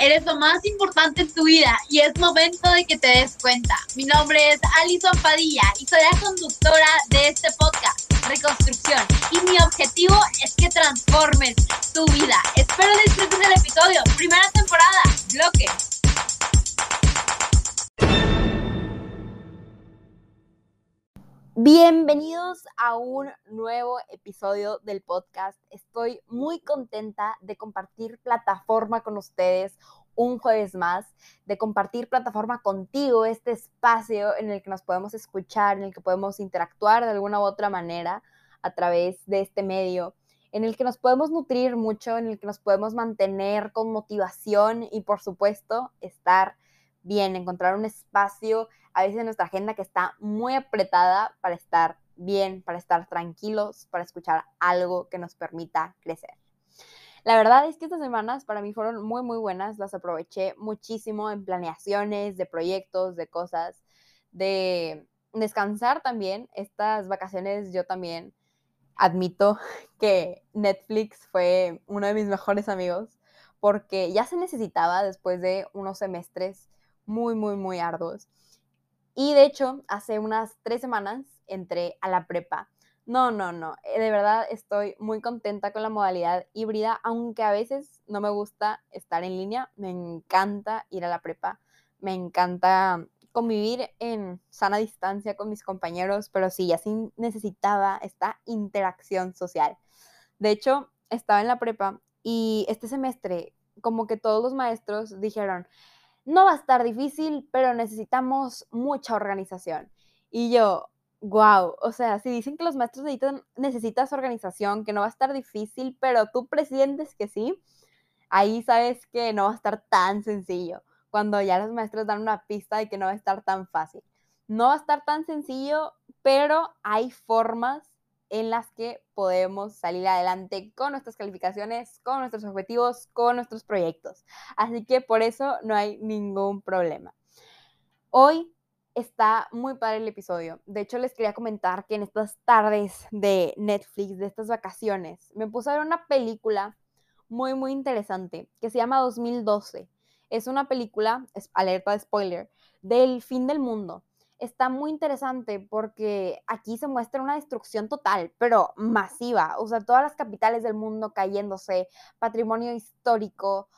eres lo más importante en tu vida y es momento de que te des cuenta. Mi nombre es Alison Padilla y soy la conductora de este podcast, Reconstrucción. Y mi objetivo es que transformes tu vida. Espero disfrutes el episodio. Primera temporada, bloque. Bienvenidos a un nuevo episodio del podcast. Estoy muy contenta de compartir plataforma con ustedes un jueves más, de compartir plataforma contigo, este espacio en el que nos podemos escuchar, en el que podemos interactuar de alguna u otra manera a través de este medio, en el que nos podemos nutrir mucho, en el que nos podemos mantener con motivación y por supuesto estar bien, encontrar un espacio a veces en nuestra agenda que está muy apretada para estar bien, para estar tranquilos, para escuchar algo que nos permita crecer. La verdad es que estas semanas para mí fueron muy, muy buenas. Las aproveché muchísimo en planeaciones, de proyectos, de cosas, de descansar también. Estas vacaciones yo también admito que Netflix fue uno de mis mejores amigos porque ya se necesitaba después de unos semestres muy, muy, muy arduos. Y de hecho, hace unas tres semanas entré a la prepa. No, no, no. Eh, de verdad estoy muy contenta con la modalidad híbrida, aunque a veces no me gusta estar en línea. Me encanta ir a la prepa. Me encanta convivir en sana distancia con mis compañeros, pero sí, así necesitaba esta interacción social. De hecho, estaba en la prepa y este semestre, como que todos los maestros dijeron, no va a estar difícil, pero necesitamos mucha organización. Y yo, wow, o sea, si dicen que los maestros necesitan, organización, que no va a estar difícil, pero tú presientes que sí, ahí sabes que no va a estar tan sencillo, cuando ya los maestros dan una pista de que no va a estar tan fácil. No va a estar tan sencillo, pero hay formas en las que podemos salir adelante con nuestras calificaciones, con nuestros objetivos, con nuestros proyectos. Así que por eso no hay ningún problema. Hoy está muy padre el episodio. De hecho, les quería comentar que en estas tardes de Netflix, de estas vacaciones, me puse a ver una película muy, muy interesante que se llama 2012. Es una película, alerta de spoiler, del fin del mundo está muy interesante porque aquí se muestra una destrucción total, pero masiva. O sea, todas las capitales del mundo cayéndose, patrimonio histórico,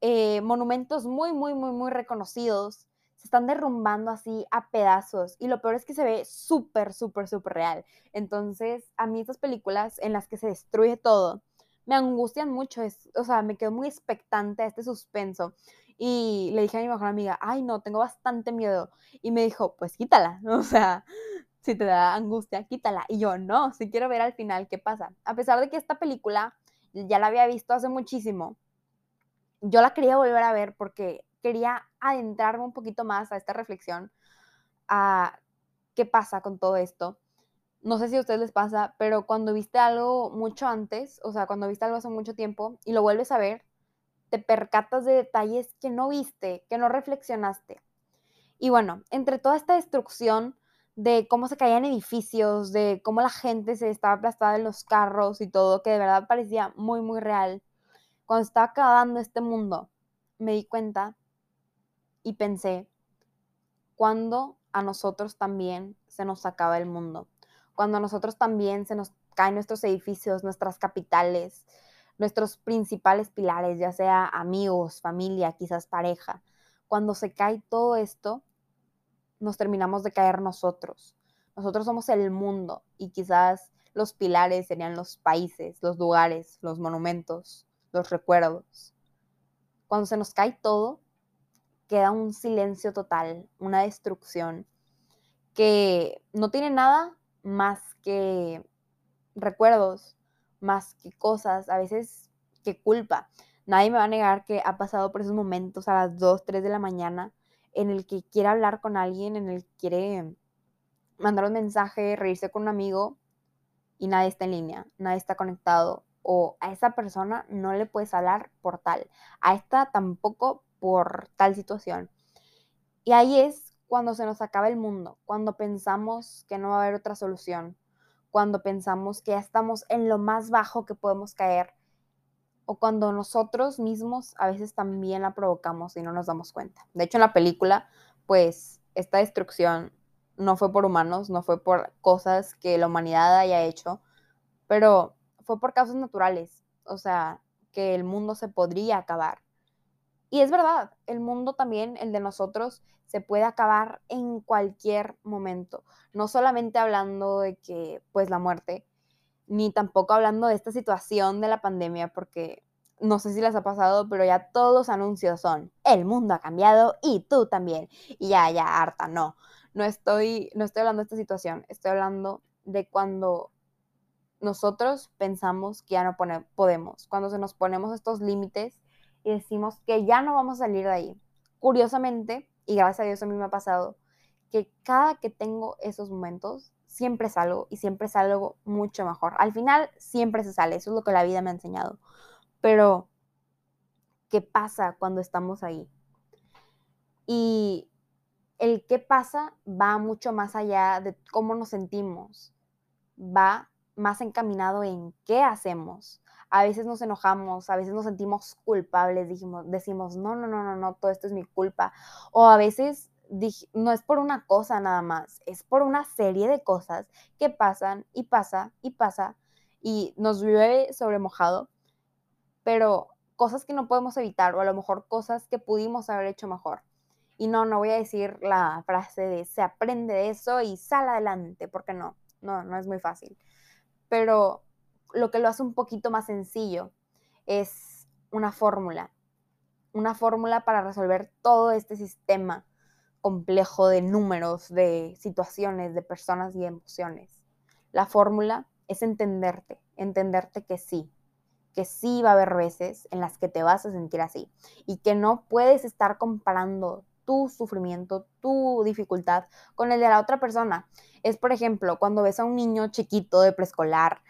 eh, monumentos muy, muy, muy, muy reconocidos, se están derrumbando así a pedazos. Y lo peor es que se ve súper, súper, súper real. Entonces, a mí estas películas en las que se destruye todo, me angustian mucho, es, o sea, me quedo muy expectante a este suspenso. Y le dije a mi mejor amiga, ay, no, tengo bastante miedo. Y me dijo, pues quítala, o sea, si te da angustia, quítala. Y yo, no, si quiero ver al final qué pasa. A pesar de que esta película ya la había visto hace muchísimo, yo la quería volver a ver porque quería adentrarme un poquito más a esta reflexión, a qué pasa con todo esto. No sé si a ustedes les pasa, pero cuando viste algo mucho antes, o sea, cuando viste algo hace mucho tiempo y lo vuelves a ver, te percatas de detalles que no viste, que no reflexionaste. Y bueno, entre toda esta destrucción de cómo se caían edificios, de cómo la gente se estaba aplastada en los carros y todo, que de verdad parecía muy, muy real, cuando estaba acabando este mundo, me di cuenta y pensé, cuando a nosotros también se nos acaba el mundo, cuando a nosotros también se nos caen nuestros edificios, nuestras capitales, nuestros principales pilares, ya sea amigos, familia, quizás pareja. Cuando se cae todo esto, nos terminamos de caer nosotros. Nosotros somos el mundo y quizás los pilares serían los países, los lugares, los monumentos, los recuerdos. Cuando se nos cae todo, queda un silencio total, una destrucción que no tiene nada más que recuerdos, más que cosas, a veces que culpa. Nadie me va a negar que ha pasado por esos momentos a las 2, 3 de la mañana en el que quiere hablar con alguien, en el que quiere mandar un mensaje, reírse con un amigo y nadie está en línea, nadie está conectado o a esa persona no le puedes hablar por tal, a esta tampoco por tal situación. Y ahí es cuando se nos acaba el mundo, cuando pensamos que no va a haber otra solución, cuando pensamos que ya estamos en lo más bajo que podemos caer o cuando nosotros mismos a veces también la provocamos y no nos damos cuenta. De hecho, en la película, pues esta destrucción no fue por humanos, no fue por cosas que la humanidad haya hecho, pero fue por causas naturales, o sea, que el mundo se podría acabar. Y es verdad, el mundo también, el de nosotros, se puede acabar en cualquier momento. No solamente hablando de que, pues, la muerte, ni tampoco hablando de esta situación de la pandemia, porque no sé si les ha pasado, pero ya todos los anuncios son, el mundo ha cambiado y tú también. Y ya, ya, harta, no. No estoy, no estoy hablando de esta situación, estoy hablando de cuando nosotros pensamos que ya no podemos, cuando se nos ponemos estos límites y decimos que ya no vamos a salir de ahí. Curiosamente, y gracias a Dios a mí me ha pasado, que cada que tengo esos momentos, siempre salgo y siempre salgo mucho mejor. Al final siempre se sale, eso es lo que la vida me ha enseñado. Pero, ¿qué pasa cuando estamos ahí? Y el qué pasa va mucho más allá de cómo nos sentimos, va más encaminado en qué hacemos. A veces nos enojamos, a veces nos sentimos culpables, dijimos, decimos, no, no, no, no, no, todo esto es mi culpa. O a veces no es por una cosa nada más, es por una serie de cosas que pasan y pasa y pasa y nos llueve sobre mojado, pero cosas que no podemos evitar o a lo mejor cosas que pudimos haber hecho mejor. Y no, no voy a decir la frase de se aprende de eso y sale adelante, porque no, no, no es muy fácil. Pero lo que lo hace un poquito más sencillo es una fórmula, una fórmula para resolver todo este sistema complejo de números, de situaciones, de personas y emociones. La fórmula es entenderte, entenderte que sí, que sí va a haber veces en las que te vas a sentir así y que no puedes estar comparando tu sufrimiento, tu dificultad con el de la otra persona. Es, por ejemplo, cuando ves a un niño chiquito de preescolar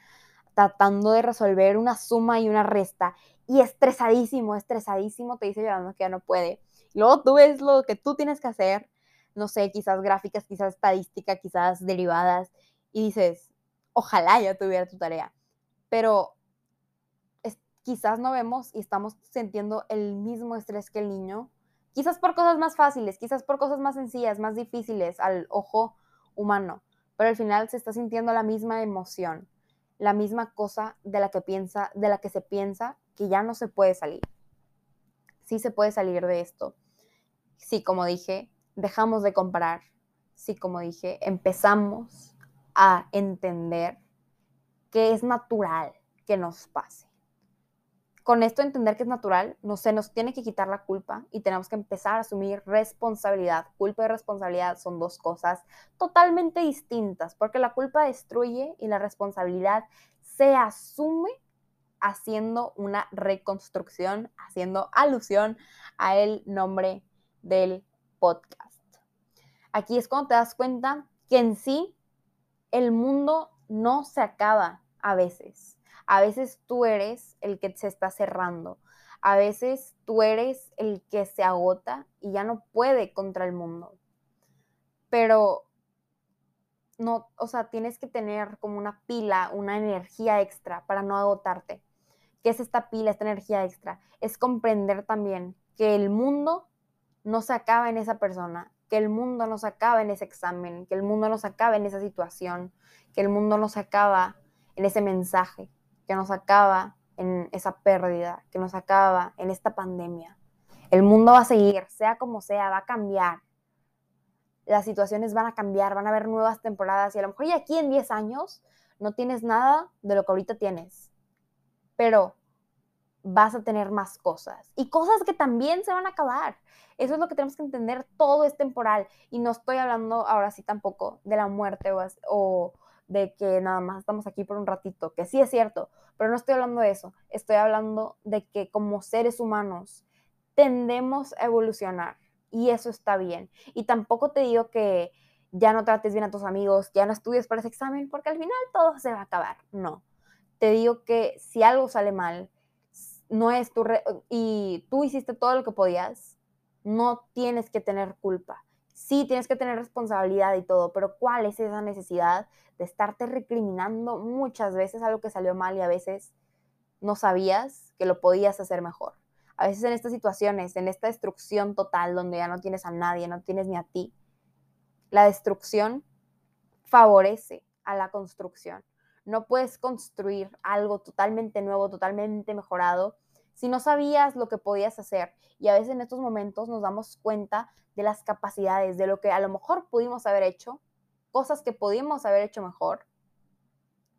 tratando de resolver una suma y una resta y estresadísimo, estresadísimo, te dice llorando que ya no puede Luego tú ves lo que tú tienes que hacer, no sé, quizás gráficas, quizás estadística, quizás derivadas, y dices, ojalá ya tuviera tu tarea. Pero quizás no vemos y estamos sintiendo el mismo estrés que el niño, quizás por cosas más fáciles, quizás por cosas más sencillas, más difíciles al ojo humano, pero al final se está sintiendo la misma emoción, la misma cosa de la que piensa, de la que se piensa que ya no se puede salir sí se puede salir de esto. Sí, como dije, dejamos de comparar. Sí, como dije, empezamos a entender que es natural que nos pase. Con esto entender que es natural, no se nos tiene que quitar la culpa y tenemos que empezar a asumir responsabilidad. Culpa y responsabilidad son dos cosas totalmente distintas, porque la culpa destruye y la responsabilidad se asume haciendo una reconstrucción, haciendo alusión a el nombre del podcast. Aquí es cuando te das cuenta que en sí el mundo no se acaba a veces. A veces tú eres el que se está cerrando. A veces tú eres el que se agota y ya no puede contra el mundo. Pero no, o sea, tienes que tener como una pila, una energía extra para no agotarte. ¿Qué es esta pila, esta energía extra? Es comprender también que el mundo no se acaba en esa persona, que el mundo no se acaba en ese examen, que el mundo no se acaba en esa situación, que el mundo no se acaba en ese mensaje, que no se acaba en esa pérdida, que no se acaba en esta pandemia. El mundo va a seguir, sea como sea, va a cambiar. Las situaciones van a cambiar, van a haber nuevas temporadas y a lo mejor ya aquí en 10 años no tienes nada de lo que ahorita tienes pero vas a tener más cosas y cosas que también se van a acabar. Eso es lo que tenemos que entender, todo es temporal y no estoy hablando ahora sí tampoco de la muerte o, de que nada más estamos aquí por un ratito, que sí es cierto, pero no estoy hablando de eso, estoy hablando de que como seres humanos tendemos a evolucionar y eso está bien. Y tampoco te digo que ya no trates bien a tus amigos, ya no estudies para ese examen, porque al final todo se va a acabar. No, te digo que si algo sale mal, no es tu y tú hiciste todo lo que podías, no tienes que tener culpa. Sí, tienes que tener responsabilidad y todo, pero ¿cuál es esa necesidad de estarte recriminando muchas veces algo que salió mal y a veces no sabías que lo podías hacer mejor. A veces en estas situaciones, en esta destrucción total donde ya no tienes a nadie, no tienes ni a ti, la destrucción favorece a la construcción. No puedes construir algo totalmente nuevo, totalmente mejorado, si no sabías lo que podías hacer. Y a veces en estos momentos nos damos cuenta de las capacidades, de lo que a lo mejor pudimos haber hecho, cosas que pudimos haber hecho mejor,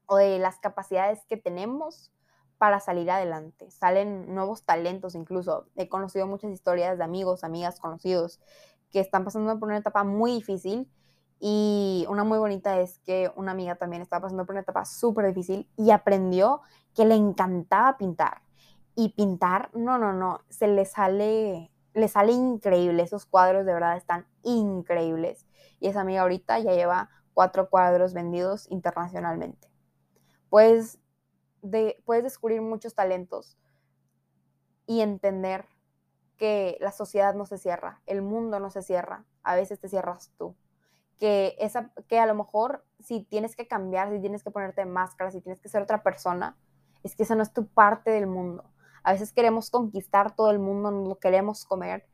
o de las capacidades que tenemos para salir adelante. Salen nuevos talentos incluso. He conocido muchas historias de amigos, amigas, conocidos que están pasando por una etapa muy difícil y una muy bonita es que una amiga también estaba pasando por una etapa súper difícil y aprendió que le encantaba pintar. Y pintar, no, no, no, se le sale, le sale increíble. Esos cuadros de verdad están increíbles. Y esa amiga ahorita ya lleva cuatro cuadros vendidos internacionalmente. Puedes, de, puedes descubrir muchos talentos y entender que la sociedad no se cierra, el mundo no se cierra, a veces te cierras tú que, esa, que a lo mejor si tienes que cambiar, si tienes que ponerte máscara, si tienes que ser otra persona, es que esa no es tu parte del mundo. A veces queremos conquistar todo el mundo, no lo queremos comer,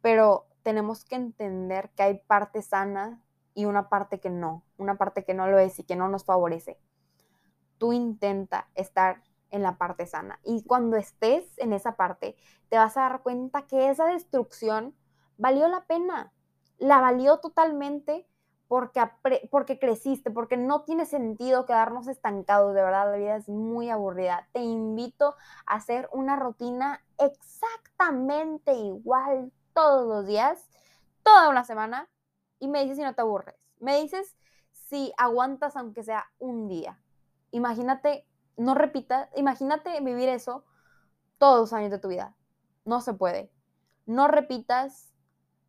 pero tenemos que entender que hay parte sana y una parte que no, una parte que no lo es y que no nos favorece. Tú intenta estar en la parte sana y cuando estés en esa parte, te vas a dar cuenta que esa destrucción valió la pena la valió totalmente porque, porque creciste, porque no tiene sentido quedarnos estancados, de verdad, la vida es muy aburrida. Te invito a hacer una rutina exactamente igual todos los días, toda una semana, y me dices si no te aburres. Me dices si aguantas aunque sea un día. Imagínate, no repitas, imagínate vivir eso todos los años de tu vida. No se puede. No repitas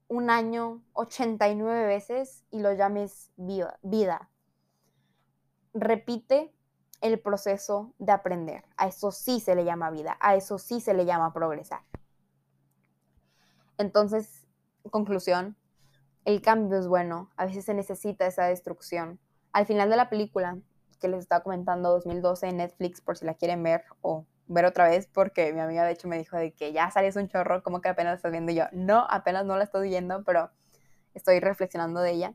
un año 89 veces y lo llames vida. Repite el proceso de aprender. A eso sí se le llama vida, a eso sí se le llama progresar. Entonces, conclusión, el cambio es bueno, a veces se necesita esa destrucción. Al final de la película, que les estaba comentando 2012 en Netflix, por si la quieren ver o ver otra vez porque mi amiga de hecho me dijo de que ya salió un chorro, como que apenas la estás viendo y yo, no, apenas no la estoy viendo, pero estoy reflexionando de ella.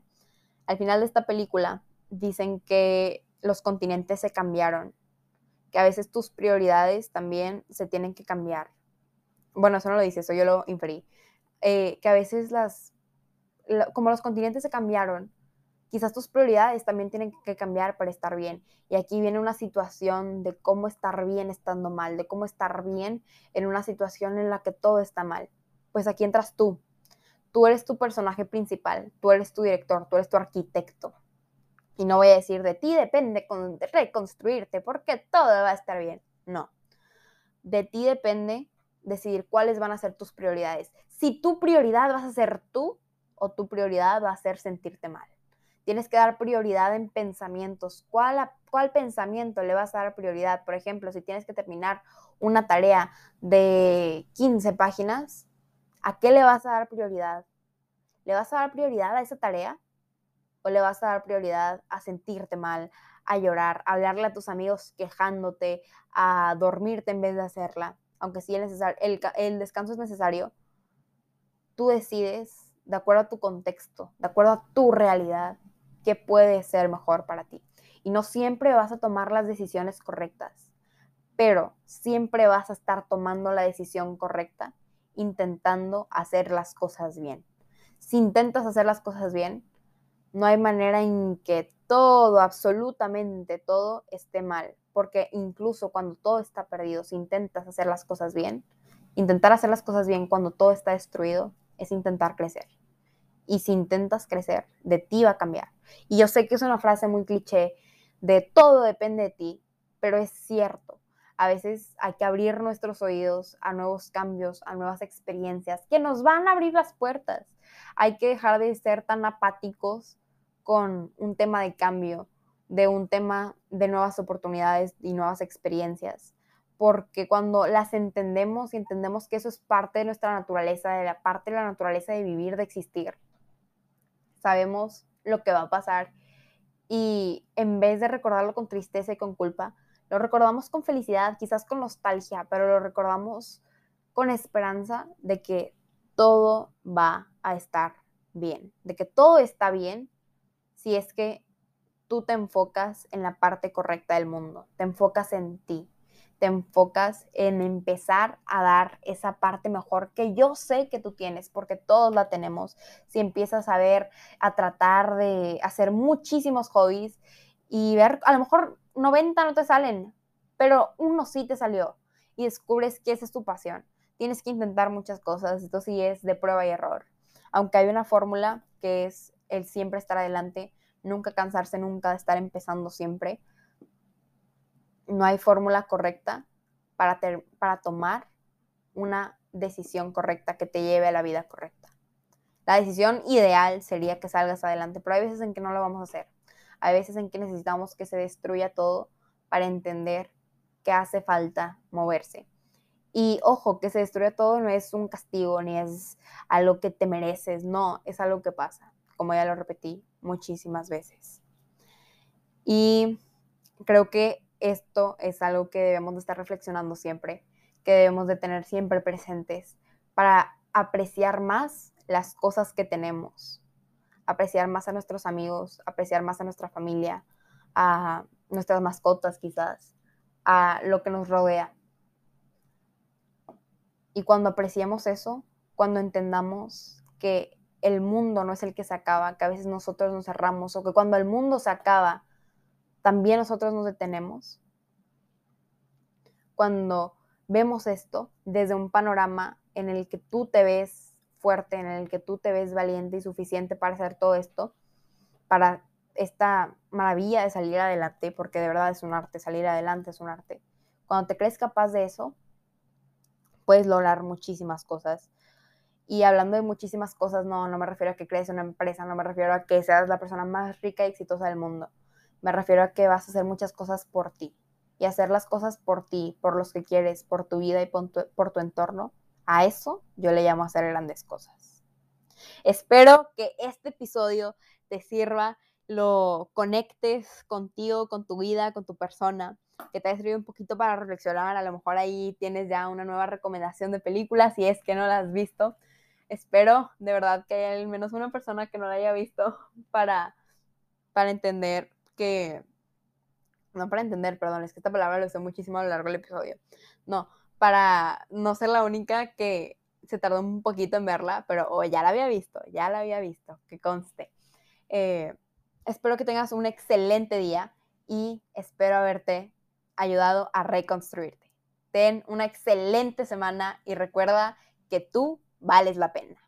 Al final de esta película dicen que los continentes se cambiaron, que a veces tus prioridades también se tienen que cambiar. Bueno, eso no lo dice, eso yo lo inferí. Eh, que a veces las, como los continentes se cambiaron, quizás tus prioridades también tienen que cambiar para estar bien. Y aquí viene una situación de cómo estar bien estando mal, de cómo estar bien en una situación en la que todo está mal. Pues aquí entras tú. Tú eres tu personaje principal, tú eres tu director, tú eres tu arquitecto. Y no voy a decir de ti depende reconstruirte porque todo va a estar bien. No. De ti depende decidir cuáles van a ser tus prioridades. Si tu prioridad vas a ser tú o tu prioridad va a ser sentirte mal. Tienes que dar prioridad en pensamientos. ¿Cuál, ¿Cuál pensamiento le vas a dar prioridad? Por ejemplo, si tienes que terminar una tarea de 15 páginas, ¿a qué le vas a dar prioridad? ¿Le vas a dar prioridad a esa tarea? ¿O le vas a dar prioridad a sentirte mal, a llorar, a hablarle a tus amigos quejándote, a dormirte en vez de hacerla? Aunque sí el, el, el descanso es necesario, tú decides de acuerdo a tu contexto, de acuerdo a tu realidad, qué puede ser mejor para ti. Y no siempre vas a tomar las decisiones correctas, pero siempre vas a estar tomando la decisión correcta, intentando hacer las cosas bien. Si intentas hacer las cosas bien, no hay manera en que todo, absolutamente todo, esté mal, porque incluso cuando todo está perdido, si intentas hacer las cosas bien, intentar hacer las cosas bien cuando todo está destruido es intentar crecer y si intentas crecer, de ti va a cambiar. Y yo sé que es una frase muy cliché de todo depende de ti, pero es cierto. A veces hay que abrir nuestros oídos a nuevos cambios, a nuevas experiencias que nos van a abrir las puertas. Hay que dejar de ser tan apáticos con un tema de cambio, de un tema de nuevas oportunidades y nuevas experiencias. Porque cuando las entendemos y entendemos que eso es parte de nuestra naturaleza, de la parte de la naturaleza de vivir, de existir, sabemos lo que va a pasar. Y en vez de recordarlo con tristeza y con culpa, Lo recordamos con felicidad, quizás con nostalgia, pero lo recordamos con esperanza de que todo va a estar bien, de que todo está bien si es que tú te enfocas en la parte correcta del mundo, te enfocas en ti, te enfocas en empezar a dar esa parte mejor que yo sé que tú tienes, porque todos la tenemos. Si empiezas a ver, a tratar de hacer muchísimos hobbies y ver, a lo mejor 90 no te salen, pero uno sí te salió y descubres que esa es tu pasión. Tienes que intentar muchas cosas, esto sí es de prueba y error. Aunque hay una fórmula que es el siempre estar adelante, nunca cansarse nunca estar empezando siempre no hay fórmula correcta para, para tomar una decisión correcta que te lleve a la vida correcta. La decisión ideal sería que salgas adelante, pero hay veces en que no lo vamos a hacer. Hay veces en que necesitamos que se destruya todo para entender que hace falta moverse. Y ojo, que se destruya todo no es un castigo ni es algo que te mereces, no, es algo que pasa, como ya lo repetí muchísimas veces. Y creo que esto es algo que debemos de estar reflexionando siempre, que debemos de tener siempre presentes para apreciar más las cosas que tenemos, apreciar más a nuestros amigos, apreciar más a nuestra familia, a nuestras mascotas quizás, a lo que nos rodea. Y cuando apreciemos eso, cuando entendamos que el mundo no es el que se acaba, que a veces nosotros nos cerramos, o que cuando el mundo se acaba, también nosotros nos detenemos. Cuando vemos esto desde un panorama en el que tú te ves fuerte, en el que tú te ves valiente y suficiente para hacer todo esto, para esta maravilla de salir adelante, porque de verdad es un arte, salir adelante es un arte. Cuando te crees capaz de eso, puedes lograr muchísimas cosas. Y hablando de muchísimas cosas, no, no me refiero a que crees una empresa, no me refiero a que seas la persona más rica y exitosa del mundo. Me refiero a que vas a hacer muchas cosas por ti. Y hacer las cosas por ti, por los que quieres, por tu vida y por tu, entorno, a eso yo le llamo hacer grandes cosas. Espero que este episodio te sirva, lo conectes contigo, con tu vida, con tu persona, que te haya servido un poquito para reflexionar. A lo mejor ahí tienes ya una nueva recomendación de películas si es que no la has visto. Espero de verdad que haya al menos una persona que no la haya visto para, para entender que, no para entender, perdón, es que esta palabra lo usé muchísimo a lo largo del episodio, no, para no ser la única que se tardó un poquito en verla, pero oh, ya la había visto, ya la había visto, que conste. Eh, espero que tengas un excelente día y espero haberte ayudado a reconstruirte. Ten una excelente semana y recuerda que tú vales la pena.